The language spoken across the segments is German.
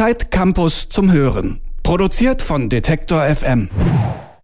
Zeit Campus zum Hören. Produziert von Detektor FM.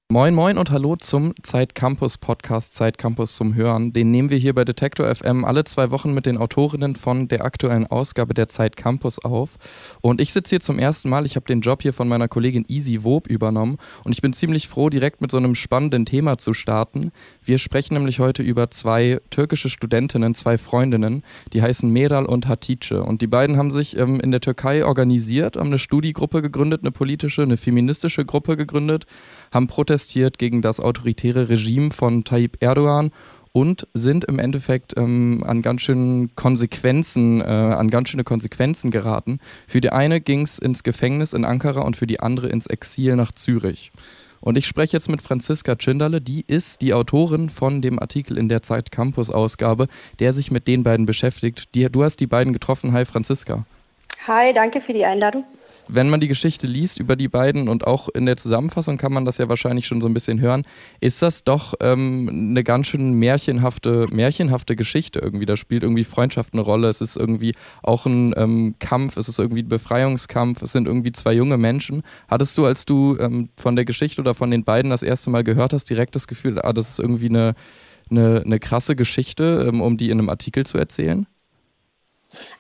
Moin Moin und Hallo zum Zeit Campus Podcast Zeit Campus zum Hören. Den nehmen wir hier bei Detektor FM alle zwei Wochen mit den Autorinnen von der aktuellen Ausgabe der Zeit Campus auf. Und ich sitze hier zum ersten Mal. Ich habe den Job hier von meiner Kollegin Easy Wob übernommen und ich bin ziemlich froh, direkt mit so einem spannenden Thema zu starten. Wir sprechen nämlich heute über zwei türkische Studentinnen, zwei Freundinnen, die heißen Meral und Hatice. Und die beiden haben sich ähm, in der Türkei organisiert, haben eine Studiegruppe gegründet, eine politische, eine feministische Gruppe gegründet haben protestiert gegen das autoritäre Regime von Tayyip Erdogan und sind im Endeffekt ähm, an ganz schönen Konsequenzen, äh, an ganz schöne Konsequenzen geraten. Für die eine ging es ins Gefängnis in Ankara und für die andere ins Exil nach Zürich. Und ich spreche jetzt mit Franziska Tschinderle, die ist die Autorin von dem Artikel in der Zeit Campus Ausgabe, der sich mit den beiden beschäftigt. Die, du hast die beiden getroffen. Hi Franziska. Hi, danke für die Einladung wenn man die Geschichte liest über die beiden und auch in der Zusammenfassung kann man das ja wahrscheinlich schon so ein bisschen hören, ist das doch ähm, eine ganz schön märchenhafte, märchenhafte Geschichte irgendwie. Da spielt irgendwie Freundschaft eine Rolle. Es ist irgendwie auch ein ähm, Kampf, es ist irgendwie ein Befreiungskampf, es sind irgendwie zwei junge Menschen. Hattest du, als du ähm, von der Geschichte oder von den beiden das erste Mal gehört hast, direkt das Gefühl, ah, das ist irgendwie eine, eine, eine krasse Geschichte, ähm, um die in einem Artikel zu erzählen?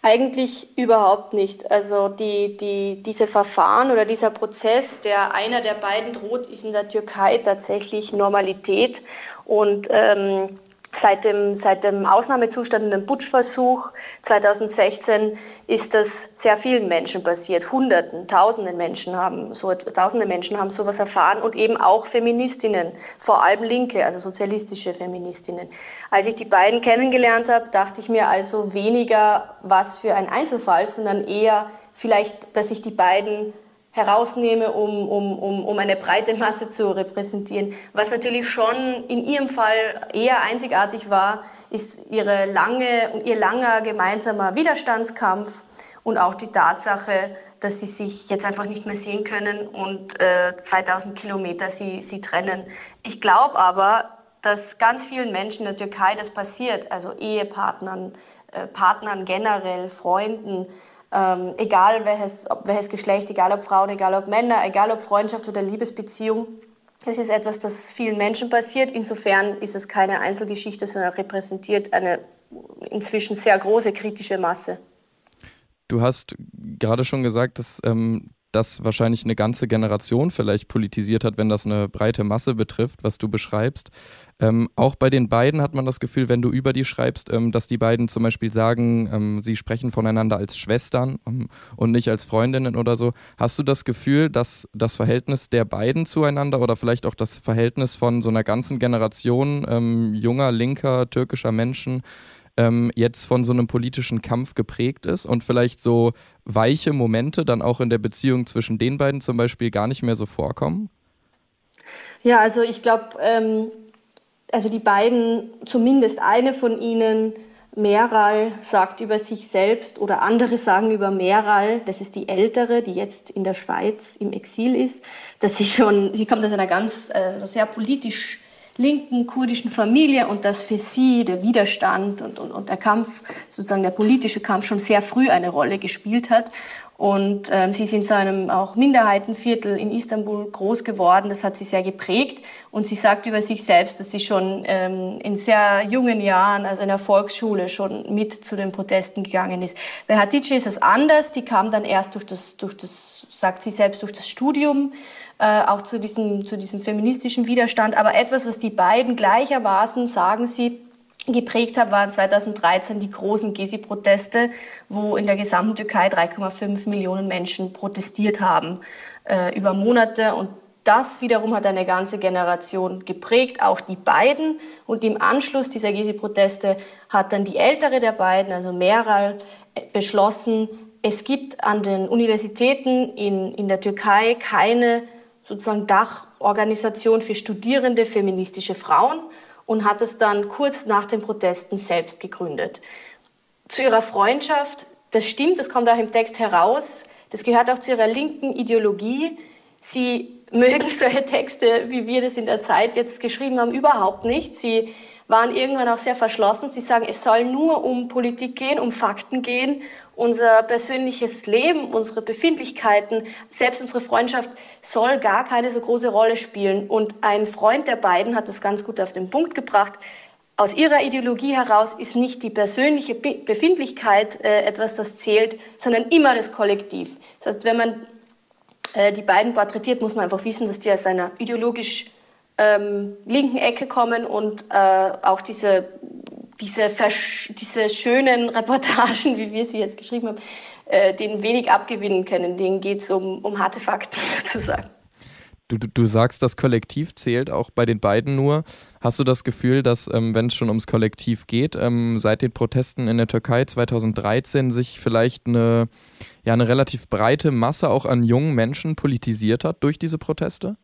Eigentlich überhaupt nicht. Also die, die, diese Verfahren oder dieser Prozess, der einer der beiden droht, ist in der Türkei tatsächlich Normalität. Und ähm, Seit dem, seit dem Ausnahmezustand und dem Putschversuch 2016 ist das sehr vielen Menschen passiert. Hunderten, tausenden Menschen haben so, tausende Menschen haben sowas erfahren und eben auch Feministinnen, vor allem Linke, also sozialistische Feministinnen. Als ich die beiden kennengelernt habe, dachte ich mir also weniger was für ein Einzelfall, sondern eher vielleicht, dass ich die beiden herausnehme, um, um, um, um eine breite Masse zu repräsentieren. Was natürlich schon in ihrem Fall eher einzigartig war, ist ihre lange und ihr langer gemeinsamer Widerstandskampf und auch die Tatsache, dass sie sich jetzt einfach nicht mehr sehen können und äh, 2000 Kilometer sie, sie trennen. Ich glaube aber, dass ganz vielen Menschen in der Türkei das passiert, also Ehepartnern, äh, Partnern generell, Freunden, ähm, egal welches, ob, welches Geschlecht, egal ob Frauen, egal ob Männer, egal ob Freundschaft oder Liebesbeziehung. Es ist etwas, das vielen Menschen passiert. Insofern ist es keine Einzelgeschichte, sondern repräsentiert eine inzwischen sehr große kritische Masse. Du hast gerade schon gesagt, dass ähm, das wahrscheinlich eine ganze Generation vielleicht politisiert hat, wenn das eine breite Masse betrifft, was du beschreibst. Ähm, auch bei den beiden hat man das Gefühl, wenn du über die schreibst, ähm, dass die beiden zum Beispiel sagen, ähm, sie sprechen voneinander als Schwestern ähm, und nicht als Freundinnen oder so. Hast du das Gefühl, dass das Verhältnis der beiden zueinander oder vielleicht auch das Verhältnis von so einer ganzen Generation ähm, junger, linker, türkischer Menschen ähm, jetzt von so einem politischen Kampf geprägt ist und vielleicht so weiche Momente dann auch in der Beziehung zwischen den beiden zum Beispiel gar nicht mehr so vorkommen? Ja, also ich glaube, ähm, also die beiden, zumindest eine von ihnen, Meral sagt über sich selbst oder andere sagen über Meral, das ist die ältere, die jetzt in der Schweiz im Exil ist, dass sie schon, sie kommt aus einer ganz äh, sehr politisch linken kurdischen Familie und dass für sie der Widerstand und, und, und der Kampf, sozusagen der politische Kampf schon sehr früh eine Rolle gespielt hat. Und ähm, sie sind zu einem auch Minderheitenviertel in Istanbul groß geworden. Das hat sie sehr geprägt. Und sie sagt über sich selbst, dass sie schon ähm, in sehr jungen Jahren, also in der Volksschule, schon mit zu den Protesten gegangen ist. Bei Hatice ist es anders. Die kam dann erst durch das, durch das, sagt sie selbst, durch das Studium äh, auch zu diesem, zu diesem feministischen Widerstand. Aber etwas, was die beiden gleichermaßen, sagen sie, geprägt hat, waren 2013 die großen Gezi-Proteste, wo in der gesamten Türkei 3,5 Millionen Menschen protestiert haben äh, über Monate. Und das wiederum hat eine ganze Generation geprägt, auch die beiden. Und im Anschluss dieser Gezi-Proteste hat dann die ältere der beiden, also Meral, äh, beschlossen, es gibt an den Universitäten in, in der Türkei keine sozusagen Dachorganisation für studierende feministische Frauen und hat es dann kurz nach den Protesten selbst gegründet. Zu ihrer Freundschaft, das stimmt, das kommt auch im Text heraus, das gehört auch zu ihrer linken Ideologie. Sie mögen solche Texte, wie wir das in der Zeit jetzt geschrieben haben, überhaupt nicht. Sie waren irgendwann auch sehr verschlossen. Sie sagen, es soll nur um Politik gehen, um Fakten gehen. Unser persönliches Leben, unsere Befindlichkeiten, selbst unsere Freundschaft soll gar keine so große Rolle spielen. Und ein Freund der beiden hat das ganz gut auf den Punkt gebracht. Aus ihrer Ideologie heraus ist nicht die persönliche Befindlichkeit äh, etwas, das zählt, sondern immer das Kollektiv. Das heißt, wenn man äh, die beiden porträtiert, muss man einfach wissen, dass die aus einer ideologisch ähm, linken Ecke kommen und äh, auch diese, diese, diese schönen Reportagen, wie wir sie jetzt geschrieben haben, äh, denen wenig abgewinnen können. Denen geht es um, um harte Fakten sozusagen. Du, du, du, sagst, das Kollektiv zählt auch bei den beiden nur. Hast du das Gefühl, dass, ähm, wenn es schon ums Kollektiv geht, ähm, seit den Protesten in der Türkei 2013 sich vielleicht eine, ja, eine relativ breite Masse auch an jungen Menschen politisiert hat durch diese Proteste?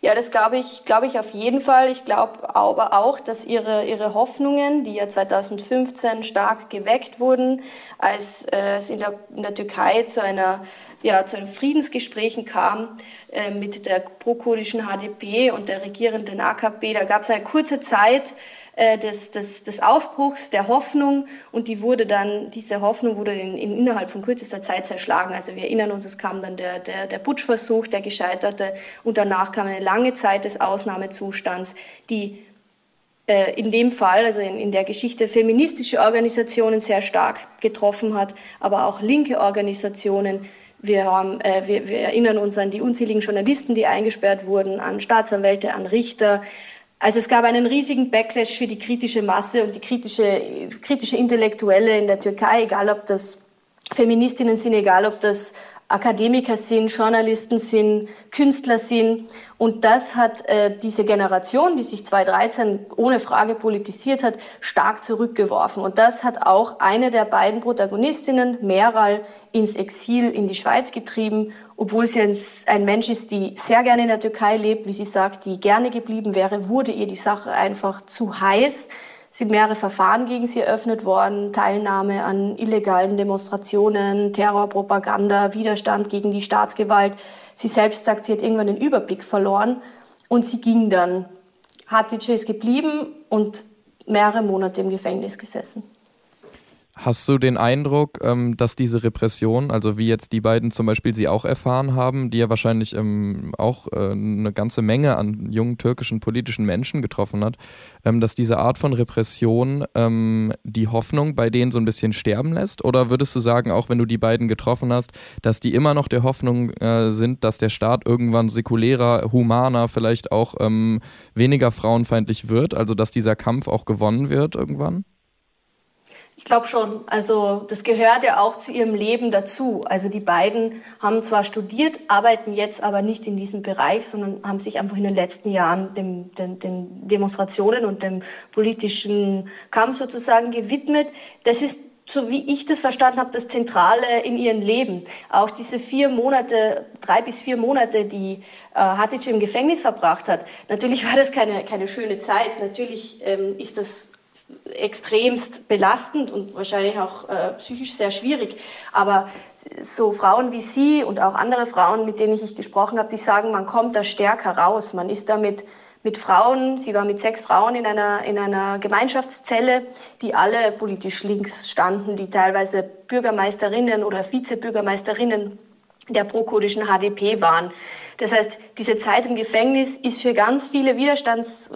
Ja, das glaube ich, glaube ich auf jeden Fall. Ich glaube aber auch, dass ihre, ihre Hoffnungen, die ja 2015 stark geweckt wurden, als äh, es in der, in der Türkei zu einer ja, zu den Friedensgesprächen kam äh, mit der prokurdischen HDP und der regierenden AKP, da gab es eine kurze Zeit, äh, des, des, des Aufbruchs, der Hoffnung und die wurde dann, diese Hoffnung wurde in, in, innerhalb von kürzester Zeit zerschlagen. Also wir erinnern uns, es kam dann der, der, der Putschversuch, der gescheiterte und danach kam eine lange Zeit des Ausnahmezustands, die äh, in dem Fall, also in, in der Geschichte, feministische Organisationen sehr stark getroffen hat, aber auch linke Organisationen. Wir, haben, äh, wir, wir erinnern uns an die unzähligen Journalisten, die eingesperrt wurden, an Staatsanwälte, an Richter, also es gab einen riesigen Backlash für die kritische Masse und die kritische, kritische Intellektuelle in der Türkei, egal ob das Feministinnen sind, egal ob das Akademiker sind, Journalisten sind, Künstler sind. Und das hat äh, diese Generation, die sich 2013 ohne Frage politisiert hat, stark zurückgeworfen. Und das hat auch eine der beiden Protagonistinnen, Meral, ins Exil in die Schweiz getrieben, obwohl sie ein, ein Mensch ist, die sehr gerne in der Türkei lebt, wie sie sagt, die gerne geblieben wäre, wurde ihr die Sache einfach zu heiß sind mehrere Verfahren gegen sie eröffnet worden, Teilnahme an illegalen Demonstrationen, Terrorpropaganda, Widerstand gegen die Staatsgewalt. Sie selbst sagt, sie hat irgendwann den Überblick verloren und sie ging dann. Hatice ist geblieben und mehrere Monate im Gefängnis gesessen. Hast du den Eindruck, ähm, dass diese Repression, also wie jetzt die beiden zum Beispiel sie auch erfahren haben, die ja wahrscheinlich ähm, auch äh, eine ganze Menge an jungen türkischen politischen Menschen getroffen hat, ähm, dass diese Art von Repression die Hoffnung bei denen so ein bisschen sterben lässt? Oder würdest du sagen, auch wenn du die beiden getroffen hast, dass die immer noch der Hoffnung äh, sind, dass der Staat irgendwann säkulärer, humaner, vielleicht auch weniger frauenfeindlich wird, also dass dieser Kampf auch gewonnen wird irgendwann? Ich glaube schon. Also das gehört ja auch zu ihrem Leben dazu. Also die beiden haben zwar studiert, arbeiten jetzt aber nicht in diesem Bereich, sondern haben sich einfach in den letzten Jahren dem, den, Demonstrationen und dem politischen Kampf sozusagen gewidmet. Das ist so wie ich das verstanden habe, das Zentrale in ihrem Leben. Auch diese vier Monate, drei bis vier Monate, die äh, Hatic im Gefängnis verbracht hat. Natürlich war das keine, keine schöne Zeit. Natürlich ähm, ist das extremst belastend und wahrscheinlich auch äh, psychisch sehr schwierig. Aber so Frauen wie Sie und auch andere Frauen, mit denen ich gesprochen habe, die sagen, man kommt da stärker raus. Man ist damit mit Frauen, sie war mit sechs Frauen in einer, in einer Gemeinschaftszelle, die alle politisch links standen, die teilweise Bürgermeisterinnen oder Vizebürgermeisterinnen der prokurdischen HDP waren. Das heißt, diese Zeit im Gefängnis ist für ganz viele Widerstands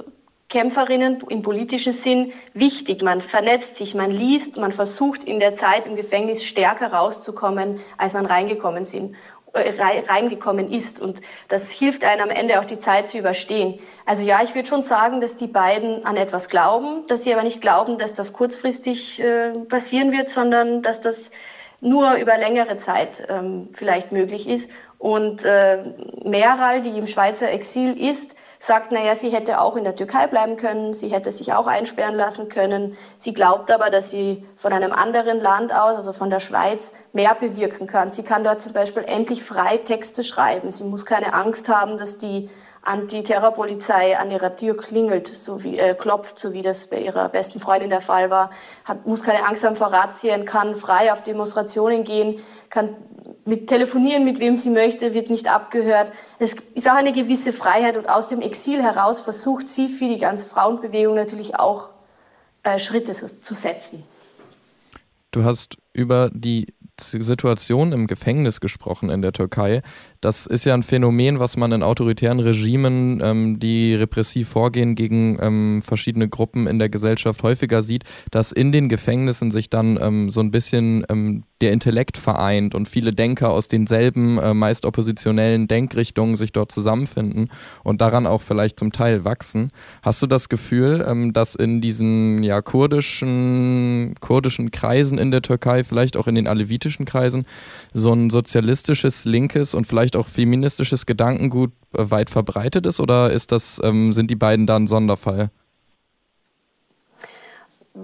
Kämpferinnen im politischen Sinn wichtig. Man vernetzt sich, man liest, man versucht in der Zeit im Gefängnis stärker rauszukommen, als man reingekommen, sind, äh, reingekommen ist. Und das hilft einem am Ende auch die Zeit zu überstehen. Also ja, ich würde schon sagen, dass die beiden an etwas glauben, dass sie aber nicht glauben, dass das kurzfristig äh, passieren wird, sondern dass das nur über längere Zeit ähm, vielleicht möglich ist. Und äh, Meral, die im Schweizer Exil ist, sagt, naja, sie hätte auch in der Türkei bleiben können, sie hätte sich auch einsperren lassen können. Sie glaubt aber, dass sie von einem anderen Land aus, also von der Schweiz, mehr bewirken kann. Sie kann dort zum Beispiel endlich frei Texte schreiben. Sie muss keine Angst haben, dass die Antiterrorpolizei an ihrer Tür klingelt, so wie äh, klopft, so wie das bei ihrer besten Freundin der Fall war, hat, muss keine Angst haben vor Razzien, kann frei auf Demonstrationen gehen, kann mit telefonieren, mit wem sie möchte, wird nicht abgehört. Es ist auch eine gewisse Freiheit und aus dem Exil heraus versucht sie für die ganze Frauenbewegung natürlich auch äh, Schritte zu setzen. Du hast über die Situation im Gefängnis gesprochen in der Türkei. Das ist ja ein Phänomen, was man in autoritären Regimen, ähm, die repressiv vorgehen gegen ähm, verschiedene Gruppen in der Gesellschaft häufiger sieht, dass in den Gefängnissen sich dann ähm, so ein bisschen ähm, der Intellekt vereint und viele Denker aus denselben, äh, meist oppositionellen Denkrichtungen sich dort zusammenfinden und daran auch vielleicht zum Teil wachsen. Hast du das Gefühl, ähm, dass in diesen ja, kurdischen, kurdischen Kreisen in der Türkei, vielleicht auch in den alevitischen Kreisen, so ein sozialistisches, linkes und vielleicht vielleicht auch feministisches Gedankengut äh, weit verbreitet ist oder ist das, ähm, sind die beiden da ein Sonderfall?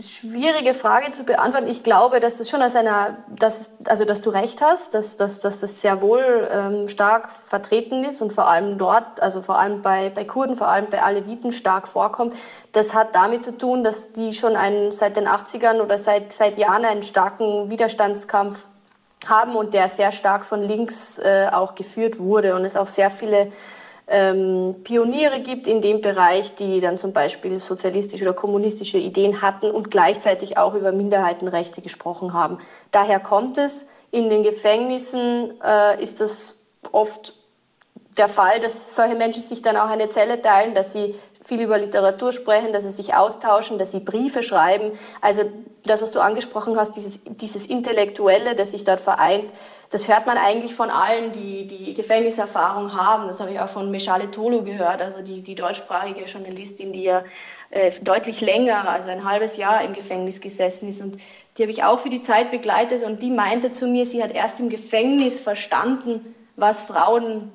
Schwierige Frage zu beantworten. Ich glaube, dass das schon aus einer, dass, also dass du recht hast, dass, dass, dass das sehr wohl ähm, stark vertreten ist und vor allem dort, also vor allem bei, bei Kurden, vor allem bei Aleviten stark vorkommt. Das hat damit zu tun, dass die schon einen, seit den 80ern oder seit, seit Jahren einen starken Widerstandskampf haben und der sehr stark von links äh, auch geführt wurde und es auch sehr viele ähm, Pioniere gibt in dem Bereich, die dann zum Beispiel sozialistische oder kommunistische Ideen hatten und gleichzeitig auch über Minderheitenrechte gesprochen haben. Daher kommt es. In den Gefängnissen äh, ist das oft der Fall, dass solche Menschen sich dann auch eine Zelle teilen, dass sie viel über Literatur sprechen, dass sie sich austauschen, dass sie Briefe schreiben. Also das, was du angesprochen hast, dieses, dieses Intellektuelle, das sich dort vereint, das hört man eigentlich von allen, die die Gefängniserfahrung haben. Das habe ich auch von Meshale Tolu gehört, also die, die deutschsprachige Journalistin, die ja äh, deutlich länger, also ein halbes Jahr im Gefängnis gesessen ist. Und die habe ich auch für die Zeit begleitet und die meinte zu mir, sie hat erst im Gefängnis verstanden, was Frauen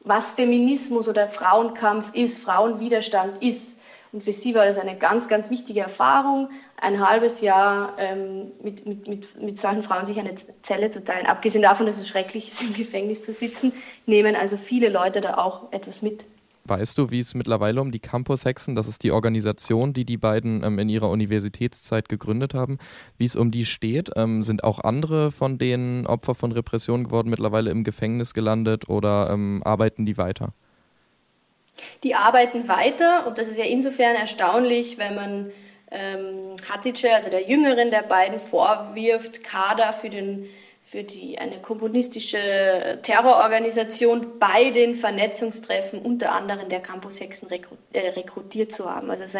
was Feminismus oder Frauenkampf ist, Frauenwiderstand ist. Und für sie war das eine ganz, ganz wichtige Erfahrung, ein halbes Jahr ähm, mit, mit, mit, mit solchen Frauen sich eine Zelle zu teilen. Abgesehen davon, dass es schrecklich ist, im Gefängnis zu sitzen, nehmen also viele Leute da auch etwas mit. Weißt du, wie es mittlerweile um die Campus-Hexen, das ist die Organisation, die die beiden ähm, in ihrer Universitätszeit gegründet haben, wie es um die steht? Ähm, sind auch andere von denen Opfer von Repressionen geworden, mittlerweile im Gefängnis gelandet oder ähm, arbeiten die weiter? Die arbeiten weiter und das ist ja insofern erstaunlich, wenn man ähm, Hatice, also der jüngeren der beiden, vorwirft, Kader für den für die, eine kommunistische Terrororganisation bei den Vernetzungstreffen unter anderem der Campus Hexen äh, rekrutiert zu haben. Also es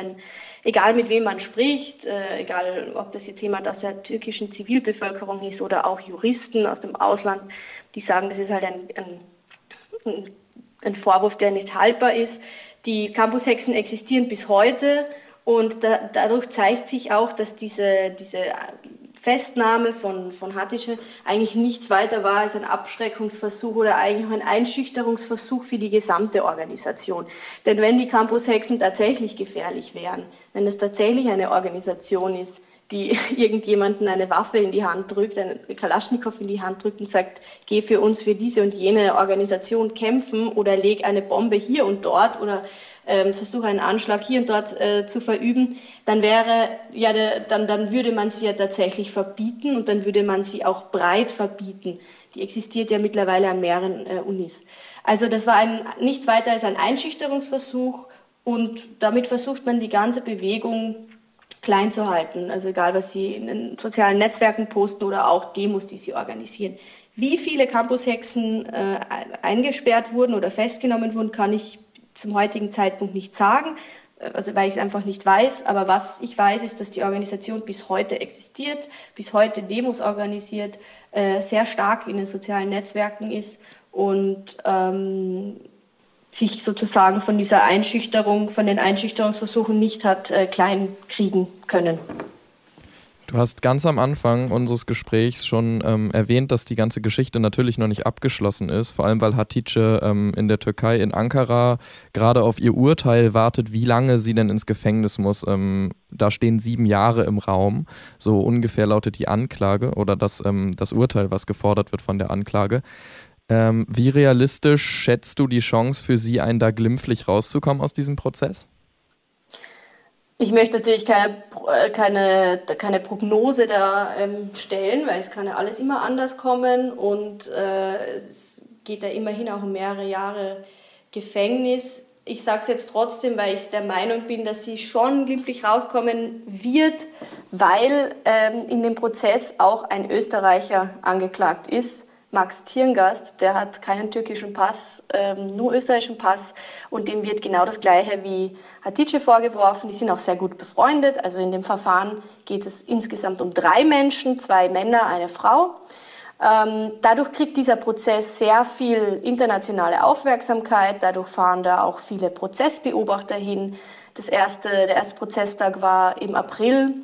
egal mit wem man spricht, äh, egal ob das jetzt jemand aus der türkischen Zivilbevölkerung ist oder auch Juristen aus dem Ausland, die sagen, das ist halt ein, ein, ein Vorwurf, der nicht haltbar ist. Die Campus Hexen existieren bis heute und da, dadurch zeigt sich auch, dass diese, diese Festnahme von, von Hattische eigentlich nichts weiter war als ein Abschreckungsversuch oder eigentlich auch ein Einschüchterungsversuch für die gesamte Organisation. Denn wenn die Campus-Hexen tatsächlich gefährlich wären, wenn es tatsächlich eine Organisation ist, die irgendjemanden eine Waffe in die Hand drückt, einen Kalaschnikow in die Hand drückt und sagt, geh für uns für diese und jene Organisation kämpfen oder leg eine Bombe hier und dort oder ähm, versuche einen Anschlag hier und dort äh, zu verüben, dann wäre ja der, dann dann würde man sie ja tatsächlich verbieten und dann würde man sie auch breit verbieten. Die existiert ja mittlerweile an mehreren äh, Unis. Also das war ein nichts weiter als ein Einschüchterungsversuch und damit versucht man die ganze Bewegung klein zu halten. Also egal, was sie in den sozialen Netzwerken posten oder auch Demos, die sie organisieren. Wie viele Campushexen äh, eingesperrt wurden oder festgenommen wurden, kann ich zum heutigen Zeitpunkt nicht sagen, äh, also weil ich es einfach nicht weiß. Aber was ich weiß, ist, dass die Organisation bis heute existiert, bis heute Demos organisiert, äh, sehr stark in den sozialen Netzwerken ist und ähm, sich sozusagen von dieser Einschüchterung, von den Einschüchterungsversuchen nicht hat äh, klein kriegen können. Du hast ganz am Anfang unseres Gesprächs schon ähm, erwähnt, dass die ganze Geschichte natürlich noch nicht abgeschlossen ist, vor allem weil Hatice ähm, in der Türkei, in Ankara, gerade auf ihr Urteil wartet, wie lange sie denn ins Gefängnis muss. Ähm, da stehen sieben Jahre im Raum, so ungefähr lautet die Anklage oder das, ähm, das Urteil, was gefordert wird von der Anklage. Ähm, wie realistisch schätzt du die Chance für sie, einen da glimpflich rauszukommen aus diesem Prozess? Ich möchte natürlich keine, äh, keine, keine Prognose da ähm, stellen, weil es kann ja alles immer anders kommen und äh, es geht ja immerhin auch um mehrere Jahre Gefängnis. Ich sage es jetzt trotzdem, weil ich der Meinung bin, dass sie schon glimpflich rauskommen wird, weil ähm, in dem Prozess auch ein Österreicher angeklagt ist Max Tierngast, der hat keinen türkischen Pass, ähm, nur österreichischen Pass und dem wird genau das Gleiche wie Hatice vorgeworfen. Die sind auch sehr gut befreundet. Also in dem Verfahren geht es insgesamt um drei Menschen, zwei Männer, eine Frau. Ähm, dadurch kriegt dieser Prozess sehr viel internationale Aufmerksamkeit. Dadurch fahren da auch viele Prozessbeobachter hin. Das erste, der erste Prozesstag war im April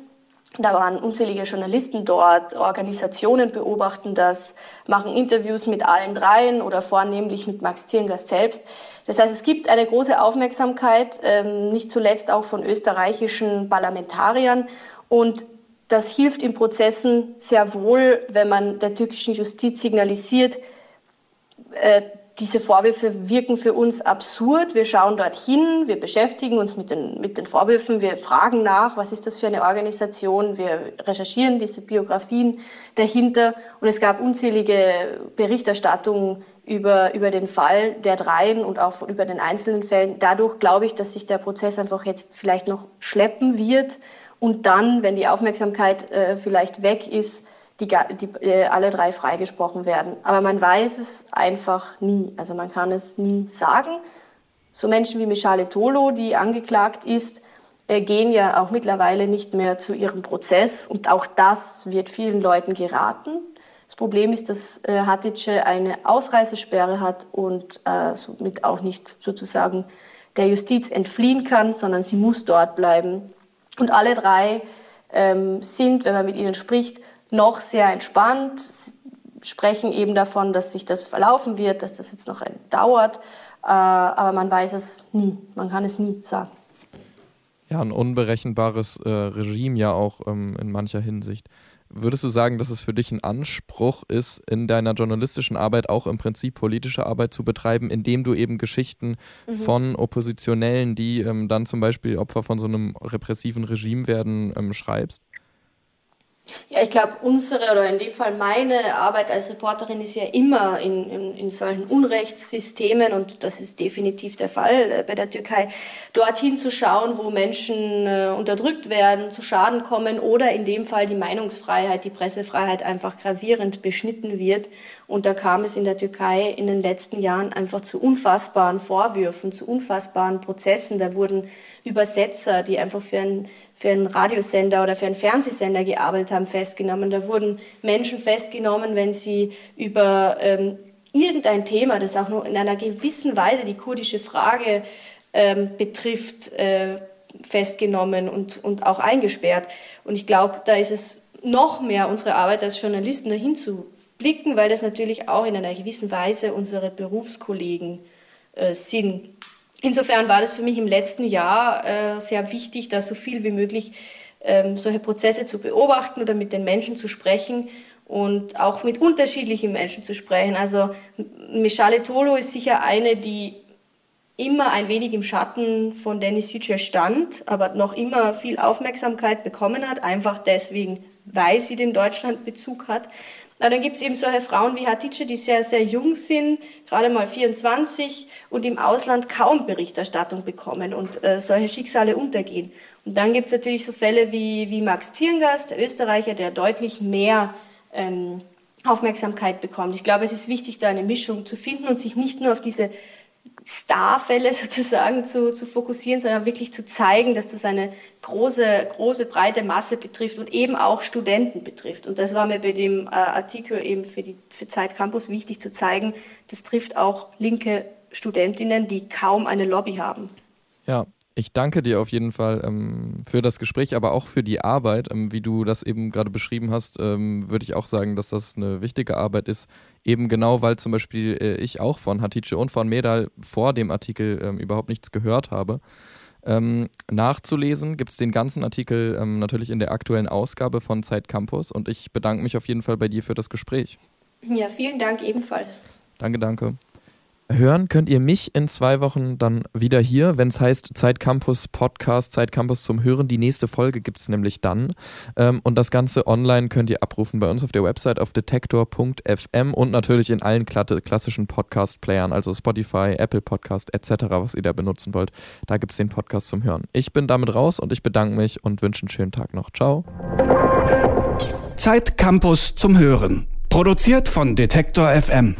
da waren unzählige Journalisten dort, Organisationen beobachten das, machen Interviews mit allen dreien oder vornehmlich mit Max Zierngast selbst. Das heißt, es gibt eine große Aufmerksamkeit, ähm, nicht zuletzt auch von österreichischen Parlamentariern. Und das hilft in Prozessen sehr wohl, wenn man der türkischen Justiz signalisiert, äh, diese Vorwürfe wirken für uns absurd. Wir schauen dorthin, wir beschäftigen uns mit den, mit den Vorwürfen, wir fragen nach, was ist das für eine Organisation, wir recherchieren diese Biografien dahinter und es gab unzählige Berichterstattungen über, über den Fall der Dreien und auch über den einzelnen Fällen. Dadurch glaube ich, dass sich der Prozess einfach jetzt vielleicht noch schleppen wird und dann, wenn die Aufmerksamkeit äh, vielleicht weg ist, die, die äh, alle drei freigesprochen werden. Aber man weiß es einfach nie. Also man kann es nie sagen. So Menschen wie Michale Tolo, die angeklagt ist, äh, gehen ja auch mittlerweile nicht mehr zu ihrem Prozess. Und auch das wird vielen Leuten geraten. Das Problem ist, dass äh, Hatice eine Ausreisesperre hat und äh, somit auch nicht sozusagen der Justiz entfliehen kann, sondern sie muss dort bleiben. Und alle drei ähm, sind, wenn man mit ihnen spricht, noch sehr entspannt, sprechen eben davon, dass sich das verlaufen wird, dass das jetzt noch dauert, äh, aber man weiß es nie, man kann es nie sagen. Ja, ein unberechenbares äh, Regime ja auch ähm, in mancher Hinsicht. Würdest du sagen, dass es für dich ein Anspruch ist, in deiner journalistischen Arbeit auch im Prinzip politische Arbeit zu betreiben, indem du eben Geschichten mhm. von Oppositionellen, die ähm, dann zum Beispiel Opfer von so einem repressiven Regime werden, ähm, schreibst? Ja, ich glaube, unsere oder in dem Fall meine Arbeit als Reporterin ist ja immer in, in, in solchen Unrechtssystemen und das ist definitiv der Fall äh, bei der Türkei, dorthin zu schauen, wo Menschen äh, unterdrückt werden, zu Schaden kommen oder in dem Fall die Meinungsfreiheit, die Pressefreiheit einfach gravierend beschnitten wird. Und da kam es in der Türkei in den letzten Jahren einfach zu unfassbaren Vorwürfen, zu unfassbaren Prozessen. Da wurden Übersetzer, die einfach für ein für einen Radiosender oder für einen Fernsehsender gearbeitet haben, festgenommen. Da wurden Menschen festgenommen, wenn sie über ähm, irgendein Thema, das auch nur in einer gewissen Weise die kurdische Frage ähm, betrifft, äh, festgenommen und, und auch eingesperrt. Und ich glaube, da ist es noch mehr unsere Arbeit als Journalisten dahin zu blicken, weil das natürlich auch in einer gewissen Weise unsere Berufskollegen äh, sind. Insofern war das für mich im letzten Jahr äh, sehr wichtig, da so viel wie möglich ähm, solche Prozesse zu beobachten oder mit den Menschen zu sprechen und auch mit unterschiedlichen Menschen zu sprechen. Also Michale Tolo ist sicher eine, die immer ein wenig im Schatten von Dennis Yücel stand, aber noch immer viel Aufmerksamkeit bekommen hat, einfach deswegen, weil sie den Deutschlandbezug hat. Na, dann gibt es eben solche Frauen wie Hatice, die sehr, sehr jung sind, gerade mal 24 und im Ausland kaum Berichterstattung bekommen und äh, solche Schicksale untergehen. Und dann gibt es natürlich so Fälle wie, wie Max Zierngast, der Österreicher, der deutlich mehr ähm, Aufmerksamkeit bekommt. Ich glaube, es ist wichtig, da eine Mischung zu finden und sich nicht nur auf diese Starfälle sozusagen zu, zu fokussieren, sondern wirklich zu zeigen, dass das eine große, große, breite Masse betrifft und eben auch Studenten betrifft. Und das war mir bei dem äh, Artikel eben für die für Zeit Campus wichtig zu zeigen, das trifft auch linke Studentinnen, die kaum eine Lobby haben. Ja, ich danke dir auf jeden Fall ähm, für das Gespräch, aber auch für die Arbeit. Ähm, wie du das eben gerade beschrieben hast, ähm, würde ich auch sagen, dass das eine wichtige Arbeit ist. Eben genau, weil zum Beispiel äh, ich auch von Hatice und von Medal vor dem Artikel ähm, überhaupt nichts gehört habe. Ähm, nachzulesen gibt es den ganzen Artikel ähm, natürlich in der aktuellen Ausgabe von Zeit Campus und ich bedanke mich auf jeden Fall bei dir für das Gespräch. Ja, vielen Dank ebenfalls. Danke, danke. Hören könnt ihr mich in zwei Wochen dann wieder hier, wenn es heißt Zeitcampus Podcast, Zeitcampus zum Hören. Die nächste Folge gibt es nämlich dann. Ähm, und das Ganze online könnt ihr abrufen bei uns auf der Website auf detektor.fm und natürlich in allen klassischen Podcast-Playern, also Spotify, Apple Podcast etc., was ihr da benutzen wollt. Da gibt es den Podcast zum Hören. Ich bin damit raus und ich bedanke mich und wünsche einen schönen Tag noch. Ciao. Zeitcampus zum Hören. Produziert von Detektor FM.